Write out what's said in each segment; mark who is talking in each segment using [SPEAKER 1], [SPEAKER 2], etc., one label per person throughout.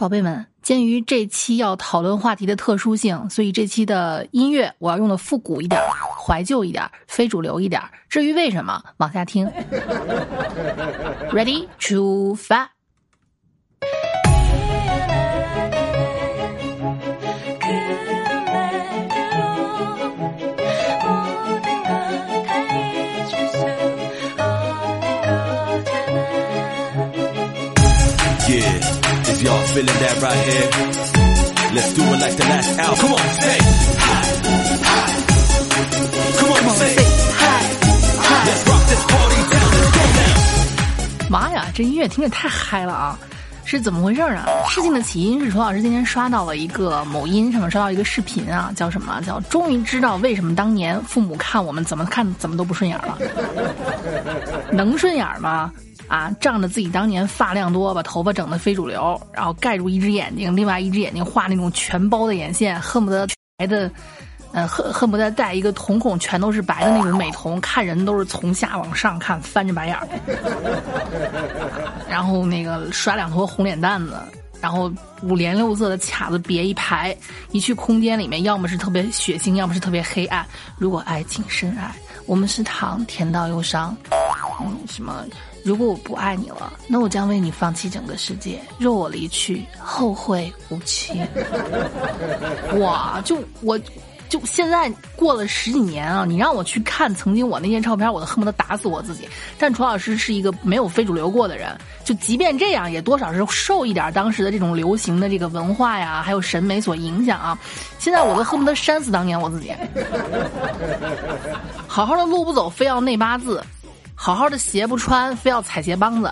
[SPEAKER 1] 宝贝们，鉴于这期要讨论话题的特殊性，所以这期的音乐我要用的复古一点、怀旧一点、非主流一点。至于为什么，往下听。Ready, to five. 妈呀，这音乐听着太嗨了啊！是怎么回事啊？事情的起因是楚老师今天刷到了一个某音上面刷到一个视频啊，叫什么？叫终于知道为什么当年父母看我们怎么看怎么都不顺眼了，能顺眼吗？啊，仗着自己当年发量多，把头发整的非主流，然后盖住一只眼睛，另外一只眼睛画那种全包的眼线，恨不得白的，呃，恨恨不得戴一个瞳孔全都是白的那种美瞳，看人都是从下往上看，翻着白眼儿。然后那个刷两坨红脸蛋子，然后五颜六色的卡子别一排，一去空间里面，要么是特别血腥，要么是特别黑暗。如果爱情深爱，我们是糖，甜到忧伤。嗯，什么？如果我不爱你了，那我将为你放弃整个世界。若我离去，后会无期。哇，就我，就现在过了十几年啊，你让我去看曾经我那些照片，我都恨不得打死我自己。但楚老师是一个没有非主流过的人，就即便这样，也多少是受一点当时的这种流行的这个文化呀，还有审美所影响啊。现在我都恨不得扇死当年我自己。好好的路不走，非要内八字。好好的鞋不穿，非要踩鞋帮子；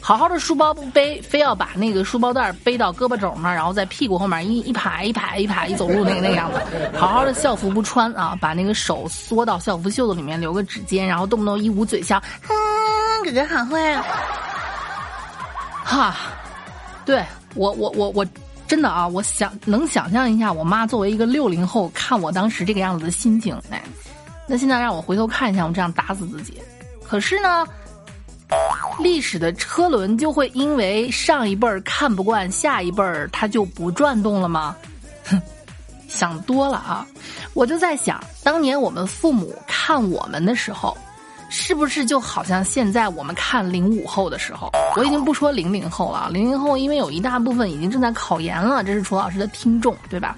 [SPEAKER 1] 好好的书包不背，非要把那个书包带背到胳膊肘那儿，然后在屁股后面一一排一排一排一走路那个那个样子。好好的校服不穿啊，把那个手缩到校服袖子里面留个指尖，然后动不动一捂嘴笑，哥哥好会。哈，对我我我我真的啊，我想能想象一下我妈作为一个六零后看我当时这个样子的心情。哎，那现在让我回头看一下，我这样打死自己。可是呢，历史的车轮就会因为上一辈儿看不惯，下一辈儿它就不转动了吗？哼，想多了啊！我就在想，当年我们父母看我们的时候，是不是就好像现在我们看零五后的时候？我已经不说零零后了，零零后因为有一大部分已经正在考研了，这是楚老师的听众，对吧？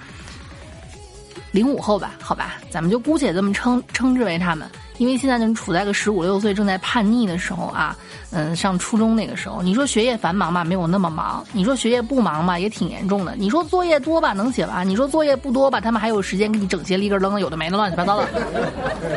[SPEAKER 1] 零五后吧，好吧，咱们就姑且这么称称之为他们。因为现在正处在个十五六岁正在叛逆的时候啊，嗯，上初中那个时候，你说学业繁忙吧，没有那么忙；你说学业不忙吧，也挺严重的；你说作业多吧，能写完；你说作业不多吧，他们还有时间给你整些立根扔的，有的没的，乱七八糟的。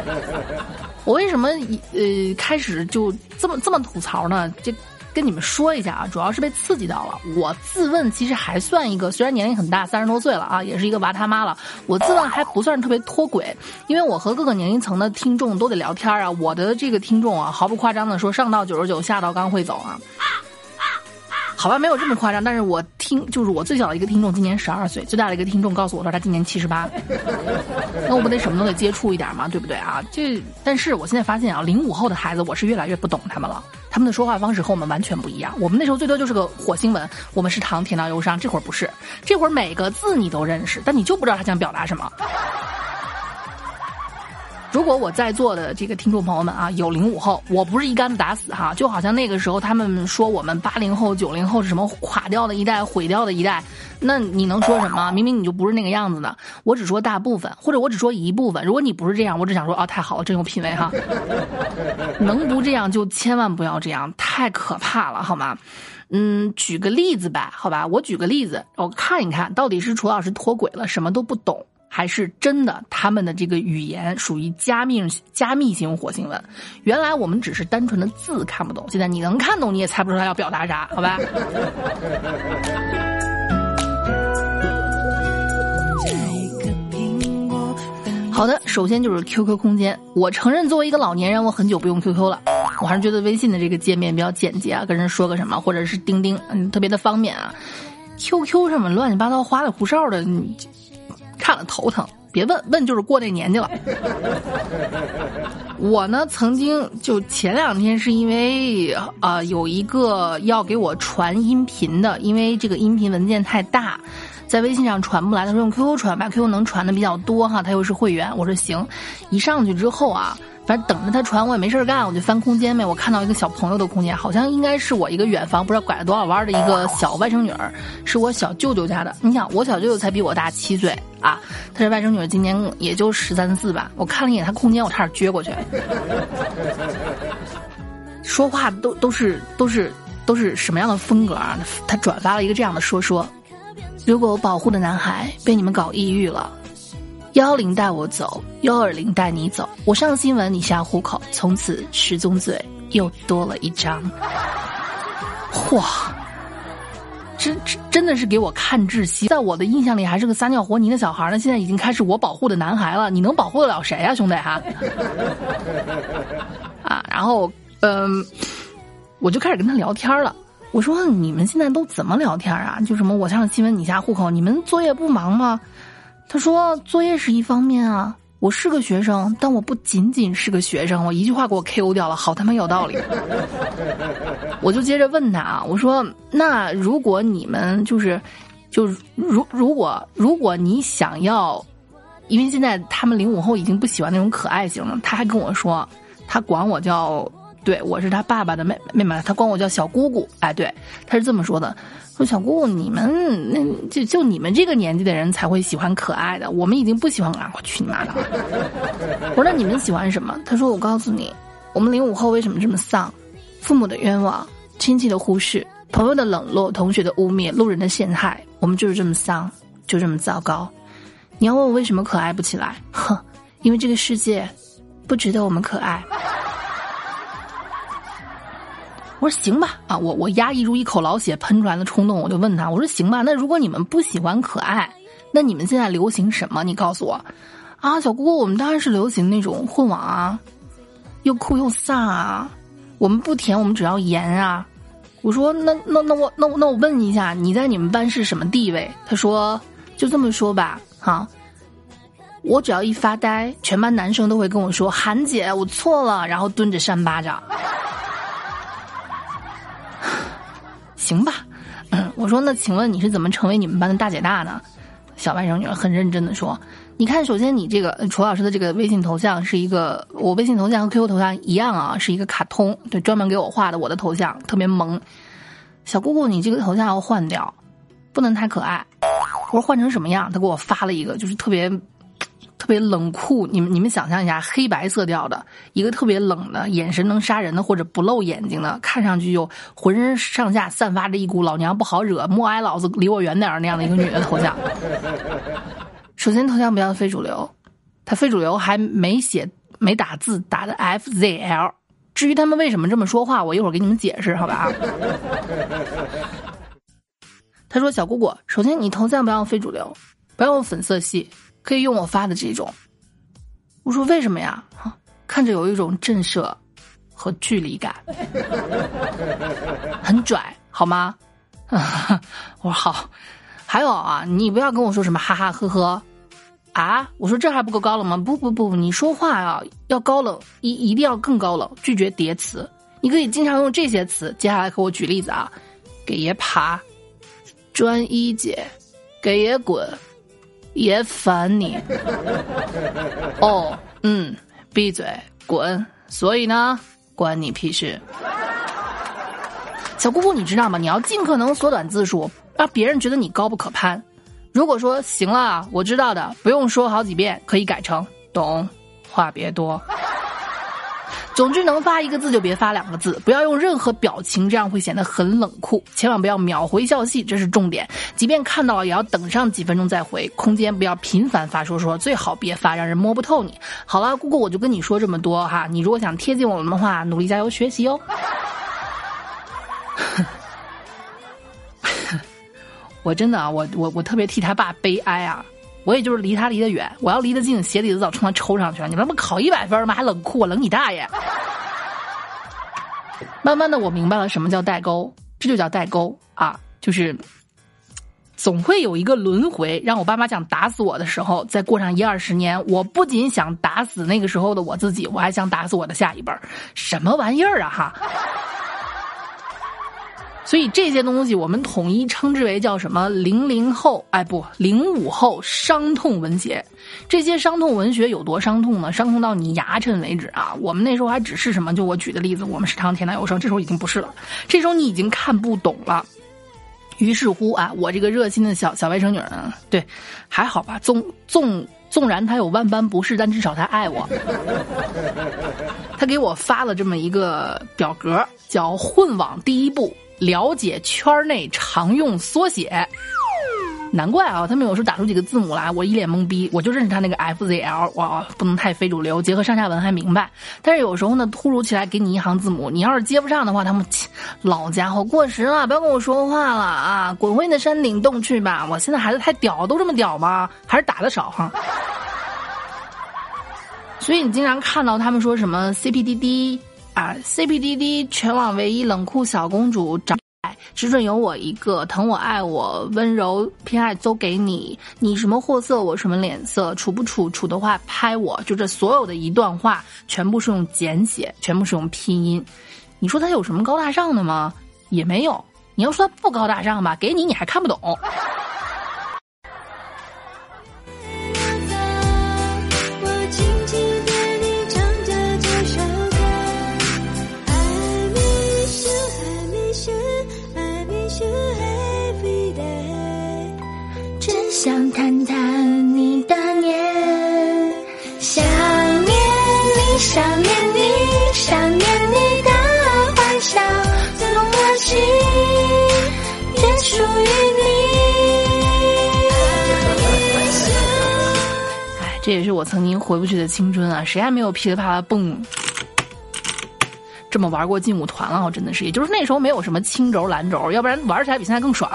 [SPEAKER 1] 我为什么呃开始就这么这么吐槽呢？这。跟你们说一下啊，主要是被刺激到了。我自问其实还算一个，虽然年龄很大，三十多岁了啊，也是一个娃他妈了。我自问还不算特别脱轨，因为我和各个年龄层的听众都得聊天啊。我的这个听众啊，毫不夸张的说，上到九十九，下到刚会走啊。好吧，没有这么夸张，但是我听就是我最小的一个听众今年十二岁，最大的一个听众告诉我说他今年七十八，那我不得什么都得接触一点嘛，对不对啊？这但是我现在发现啊，零五后的孩子我是越来越不懂他们了，他们的说话方式和我们完全不一样。我们那时候最多就是个火星文，我们是糖甜到忧伤，这会儿不是，这会儿每个字你都认识，但你就不知道他想表达什么。如果我在座的这个听众朋友们啊，有零五后，我不是一竿子打死哈，就好像那个时候他们说我们八零后、九零后是什么垮掉的一代、毁掉的一代，那你能说什么？明明你就不是那个样子的。我只说大部分，或者我只说一部分。如果你不是这样，我只想说啊，太好了，真有品位哈。能不这样就千万不要这样，太可怕了，好吗？嗯，举个例子吧，好吧，我举个例子，我看一看到底是楚老师脱轨了，什么都不懂。还是真的，他们的这个语言属于加密加密型火星文。原来我们只是单纯的字看不懂，现在你能看懂，你也猜不出他要表达啥，好吧？好的，首先就是 QQ 空间。我承认，作为一个老年人，我很久不用 QQ 了。我还是觉得微信的这个界面比较简洁啊，跟人说个什么，或者是钉钉，嗯，特别的方便啊。QQ 上面乱七八糟花里胡哨的。看了头疼，别问问就是过那年纪了。我呢，曾经就前两天是因为啊有一个要给我传音频的，因为这个音频文件太大，在微信上传不来，他说用 QQ 传吧，QQ 能传的比较多哈，他又是会员，我说行，一上去之后啊。反正等着他传，我也没事干，我就翻空间呗。我看到一个小朋友的空间，好像应该是我一个远房不知道拐了多少弯的一个小外甥女儿，是我小舅舅家的。你想，我小舅舅才比我大七岁啊，他这外甥女儿今年也就十三四吧。我看了一眼他空间，我差点撅过去。说话都都是都是都是什么样的风格啊？他转发了一个这样的说说：如果我保护的男孩被你们搞抑郁了。幺零带我走，幺二零带你走。我上新闻，你下户口，从此失踪罪又多了一张。哇，真真真的是给我看窒息！在我的印象里还是个撒尿和泥的小孩呢，现在已经开始我保护的男孩了。你能保护得了谁呀，兄弟哈？啊，然后嗯，我就开始跟他聊天了。我说你们现在都怎么聊天啊？就什么我上新闻，你下户口，你们作业不忙吗？他说：“作业是一方面啊，我是个学生，但我不仅仅是个学生。”我一句话给我 KO 掉了，好他妈有道理。我就接着问他啊，我说：“那如果你们就是，就如如果如果你想要，因为现在他们零五后已经不喜欢那种可爱型了，他还跟我说，他管我叫，对我是他爸爸的妹妹妹，他管我叫小姑姑。哎，对，他是这么说的。”说小姑姑，你们那就就你们这个年纪的人才会喜欢可爱的，我们已经不喜欢了！我去你妈的！我说那你们喜欢什么？他说我告诉你，我们零五后为什么这么丧？父母的冤枉，亲戚的忽视，朋友的冷落，同学的污蔑，路人的陷害，我们就是这么丧，就这么糟糕。你要问我为什么可爱不起来？哼，因为这个世界不值得我们可爱。我说行吧，啊，我我压抑住一口老血喷出来的冲动，我就问他，我说行吧，那如果你们不喜欢可爱，那你们现在流行什么？你告诉我，啊，小姑姑，我们当然是流行那种混网啊，又酷又飒啊，我们不甜，我们只要盐啊。我说那那那我那我那我问一下，你在你们班是什么地位？他说就这么说吧，哈，我只要一发呆，全班男生都会跟我说韩姐，我错了，然后蹲着扇巴掌。行吧，嗯，我说那请问你是怎么成为你们班的大姐大呢？小外甥女儿很认真的说：“你看，首先你这个楚老师的这个微信头像是一个，我微信头像和 QQ 头像一样啊，是一个卡通，对，专门给我画的我的头像，特别萌。小姑姑，你这个头像要换掉，不能太可爱。我说换成什么样？他给我发了一个，就是特别。”特别冷酷，你们你们想象一下，黑白色调的一个特别冷的眼神能杀人的，或者不露眼睛的，看上去就浑身上下散发着一股老娘不好惹，默哀老子离我远点儿那样的一个女的头像。首先头像不要非主流，他非主流还没写没打字，打的 F Z L。至于他们为什么这么说话，我一会儿给你们解释，好吧？他说：“小姑姑，首先你头像不要非主流，不要用粉色系。”可以用我发的这种，我说为什么呀？哈看着有一种震慑和距离感，很拽，好吗？我说好。还有啊，你不要跟我说什么哈哈呵呵啊！我说这还不够高冷吗？不不不，你说话啊要高冷，一一定要更高冷，拒绝叠词。你可以经常用这些词。接下来给我举例子啊，给爷爬，专一姐，给爷滚。也烦你 哦，嗯，闭嘴，滚！所以呢，关你屁事。小姑姑，你知道吗？你要尽可能缩短字数，让别人觉得你高不可攀。如果说行了，我知道的，不用说好几遍，可以改成懂，话别多。总之，能发一个字就别发两个字，不要用任何表情，这样会显得很冷酷。千万不要秒回消息，这是重点。即便看到了，也要等上几分钟再回。空间不要频繁发说说，最好别发，让人摸不透你。好了，姑姑，我就跟你说这么多哈。你如果想贴近我们的话，努力加油学习哦。我真的啊，我我我特别替他爸悲哀啊。我也就是离他离得远，我要离得近，鞋底子早冲他抽上去了。你们不考一百分吗？还冷酷，冷你大爷！慢慢的，我明白了什么叫代沟，这就叫代沟啊，就是总会有一个轮回，让我爸妈想打死我的时候，再过上一二十年，我不仅想打死那个时候的我自己，我还想打死我的下一辈儿。什么玩意儿啊哈！所以这些东西我们统一称之为叫什么零零后？哎，不，零五后伤痛文学。这些伤痛文学有多伤痛呢？伤痛到你牙碜为止啊！我们那时候还只是什么？就我举的例子，我们是唐天南有声，这时候已经不是了。这时候你已经看不懂了。于是乎啊，我这个热心的小小外甥女呢，对，还好吧。纵纵纵然她有万般不是，但至少她爱我。她给我发了这么一个表格，叫“混网第一步”。了解圈内常用缩写，难怪啊，他们有时候打出几个字母来，我一脸懵逼。我就认识他那个 FZL，哇，不能太非主流，结合上下文还明白。但是有时候呢，突如其来给你一行字母，你要是接不上的话，他们老家伙过时了，不要跟我说话了啊，滚回你的山顶洞去吧！我现在孩子太屌，都这么屌吗？还是打的少哈？所以你经常看到他们说什么 CPDD。啊，CPDD 全网唯一冷酷小公主，长只准有我一个，疼我爱我，温柔偏爱都给你，你什么货色我什么脸色，处不处处的话拍我，就这所有的一段话，全部是用简写，全部是用拼音，你说他有什么高大上的吗？也没有。你要说他不高大上吧，给你你还看不懂。想谈谈你的年，想念你，想念你，想念你的欢笑，从我心也属于你。哎，这也是我曾经回不去的青春啊！谁还没有噼里啪啦蹦这么玩过劲舞团了？我真的是，也就是那时候没有什么青轴蓝轴，要不然玩起来比现在更爽。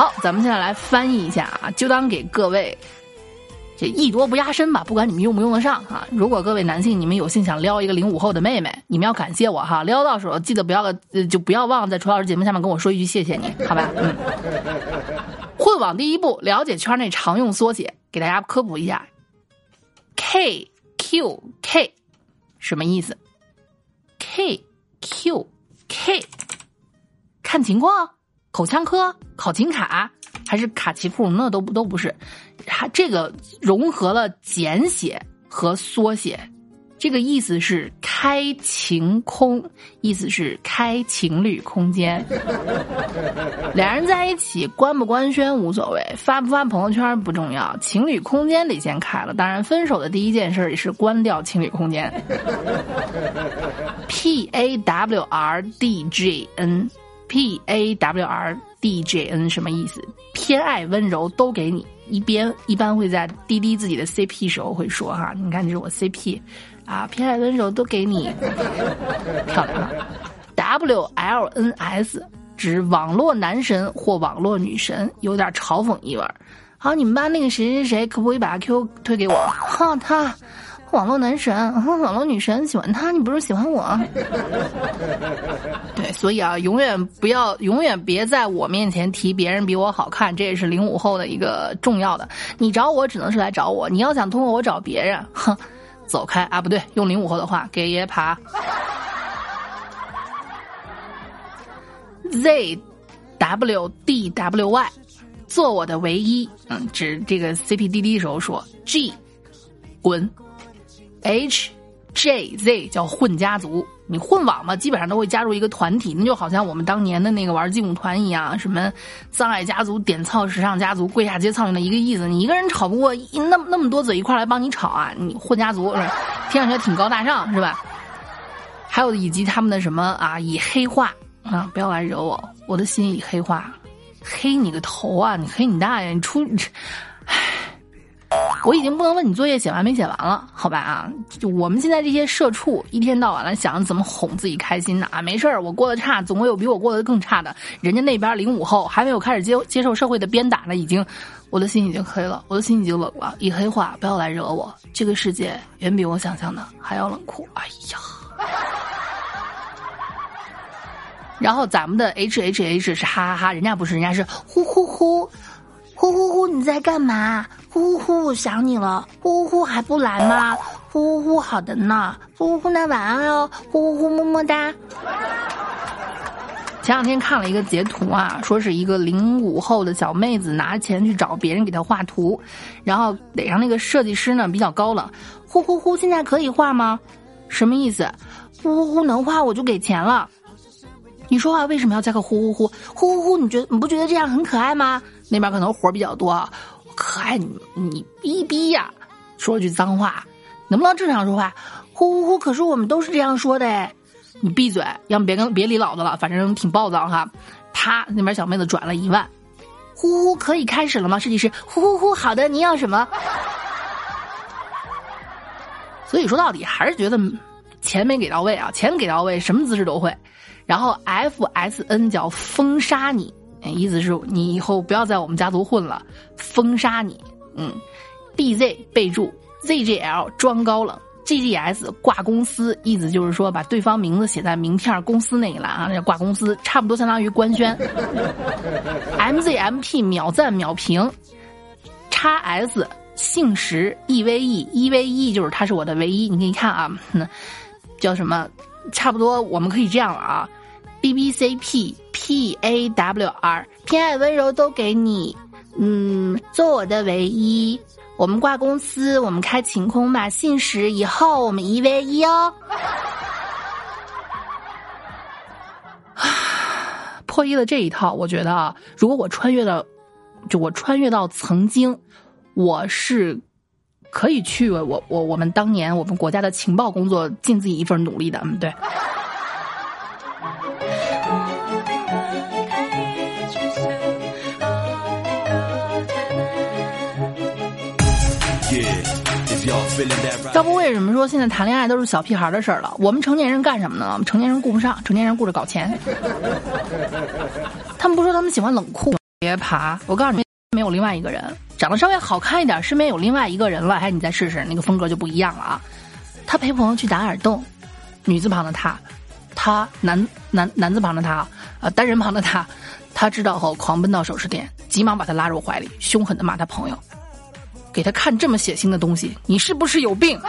[SPEAKER 1] 好，咱们现在来翻译一下啊，就当给各位这艺多不压身吧，不管你们用不用得上啊。如果各位男性你们有幸想撩一个零五后的妹妹，你们要感谢我哈，撩到时候记得不要呃就不要忘了在楚老师节目下面跟我说一句谢谢你，好吧？嗯。混网第一步，了解圈内常用缩写，给大家科普一下，K Q K 什么意思？K Q K 看情况。口腔科、考勤卡还是卡其库？那都不都不是，它这个融合了简写和缩写，这个意思是开晴空，意思是开情侣空间。俩人在一起官不官宣无所谓，发不发朋友圈不重要，情侣空间得先开了。当然，分手的第一件事也是关掉情侣空间。P A W R D J N。P A W R D J N 什么意思？偏爱温柔都给你，一边一般会在滴滴自己的 C P 时候会说哈，你看这是我 C P，啊，偏爱温柔都给你，漂亮。W L N S 指网络男神或网络女神，有点嘲讽意味。好，你们班那个谁谁谁，可不可以把 Q 推给我？哈，他。网络男神，网络女神喜欢他，你不是喜欢我？对，所以啊，永远不要，永远别在我面前提别人比我好看，这也是零五后的一个重要的。你找我只能是来找我，你要想通过我找别人，哼，走开啊！不对，用零五后的话，给爷爬。Z W D W Y，做我的唯一，嗯，指这个 C P D D 的时候说 G，滚。H J Z 叫混家族，你混网嘛，基本上都会加入一个团体，那就好像我们当年的那个玩劲舞团一样，什么葬爱家族、点操时尚家族、跪下接操的一个意思。你一个人吵不过，那么那么多嘴一块来帮你吵啊！你混家族，听上去挺高大上，是吧？还有以及他们的什么啊，以黑化啊，不要来惹我，我的心已黑化，黑你个头啊！你黑你大爷！你出，唉。我已经不能问你作业写完没写完了，好吧啊？就我们现在这些社畜，一天到晚的想怎么哄自己开心呢？啊，没事儿，我过得差，总会有比我过得更差的。人家那边零五后还没有开始接接受社会的鞭打呢，已经，我的心已经黑了，我的心已经冷了。一黑化，不要来惹我。这个世界远比我想象的还要冷酷。哎呀！然后咱们的 H H H 是哈哈哈，人家不是，人家是呼呼呼，呼呼呼，你在干嘛？呼呼呼，我想你了。呼呼呼，还不来吗？呼呼呼，好的呢。呼呼呼，那晚安哦。呼呼呼，么么哒。前两天看了一个截图啊，说是一个零五后的小妹子拿钱去找别人给她画图，然后得让那个设计师呢比较高冷。呼呼呼，现在可以画吗？什么意思？呼呼呼，能画我就给钱了。你说话为什么要加个呼呼呼呼呼呼？你觉得你不觉得这样很可爱吗？那边可能活比较多，可爱你你逼逼呀！说了句脏话，能不能正常说话？呼呼呼！可是我们都是这样说的哎！你闭嘴，要么别跟别理老子了，反正挺暴躁哈。他那边小妹子转了一万，呼呼可以开始了吗？设计师呼呼呼，好的，你要什么？所以说到底还是觉得钱没给到位啊，钱给到位，什么姿势都会。然后 F S N 叫封杀你，意思是你以后不要在我们家族混了，封杀你。嗯，D Z 备注 Z G L 装高冷，G G S 挂公司，意思就是说把对方名字写在名片公司那一栏啊，那叫挂公司，差不多相当于官宣。M Z M P 秒赞秒评，叉 S 姓石 E V E E V E 就是他是我的唯一，你可以看啊，叫什么？差不多我们可以这样了啊。B B C P P A W R，偏爱温柔都给你，嗯，做我的唯一。我们挂公司，我们开晴空吧，信使以后我们一 v 一哦。破译了这一套，我觉得啊，如果我穿越到，就我穿越到曾经，我是可以去我我我们当年我们国家的情报工作尽自己一份努力的，嗯，对。要不为什么说现在谈恋爱都是小屁孩的事儿了？我们成年人干什么呢？我们成年人顾不上，成年人顾着搞钱。他们不说他们喜欢冷酷，别爬！我告诉你，没有另外一个人长得稍微好看一点，身边有另外一个人了，哎，你再试试，那个风格就不一样了啊！他陪朋友去打耳洞，女字旁的他，他男男男字旁的他，呃，单人旁的他，他知道后狂奔到首饰店，急忙把他拉入怀里，凶狠的骂他朋友。给他看这么血腥的东西，你是不是有病？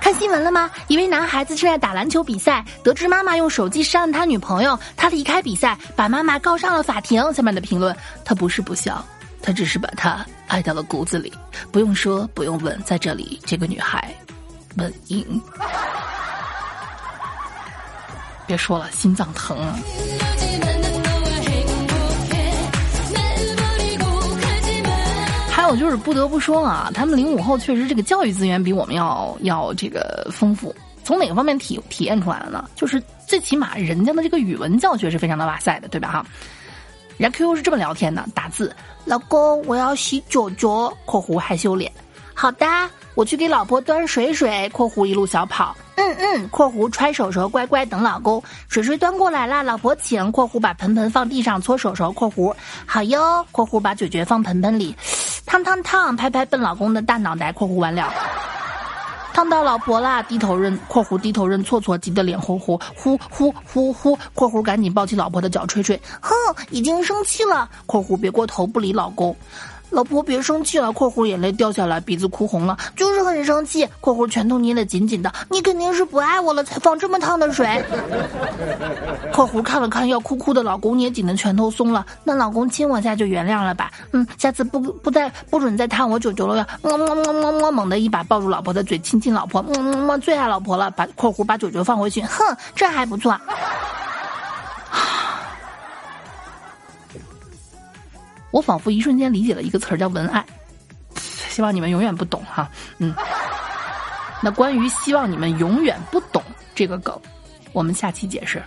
[SPEAKER 1] 看新闻了吗？一位男孩子正在打篮球比赛，得知妈妈用手机删了他女朋友，他离开比赛，把妈妈告上了法庭。下面的评论：他不是不孝，他只是把他爱到了骨子里。不用说，不用问，在这里，这个女孩，稳赢。别说了，心脏疼。啊我就是不得不说啊，他们零五后确实这个教育资源比我们要要这个丰富。从哪个方面体体验出来了呢？就是最起码人家的这个语文教学是非常的哇塞的，对吧？哈，人家 QQ 是这么聊天的：打字，老公我要洗脚脚（括弧害羞脸）。好的，我去给老婆端水水（括弧一路小跑）。嗯嗯，括弧揣手手，乖乖等老公。水水端过来啦，老婆请。括弧把盆盆放地上搓手手。括弧好哟。括弧把嘴嚼放盆盆里，烫烫烫，拍拍笨老公的大脑袋。括弧完了，烫到老婆啦，低头认。括弧低头认错错，急得脸红红。呼呼呼呼。括弧赶紧抱起老婆的脚吹吹。哼，已经生气了。括弧别过头不理老公。老婆别生气了，括弧眼泪掉下来，鼻子哭红了，就是很生气。括弧拳头捏得紧紧的，你肯定是不爱我了，才放这么烫的水。括弧看了看要哭哭的老公，捏紧的拳头松了，那老公亲我下就原谅了吧。嗯，下次不不再不准再烫我九九了呀。么么么么么，猛地一把抱住老婆的嘴，亲亲老婆，么么么，最爱老婆了。把括弧把九九放回去，哼，这还不错。我仿佛一瞬间理解了一个词儿，叫文爱。希望你们永远不懂哈，嗯。那关于希望你们永远不懂这个梗，我们下期解释。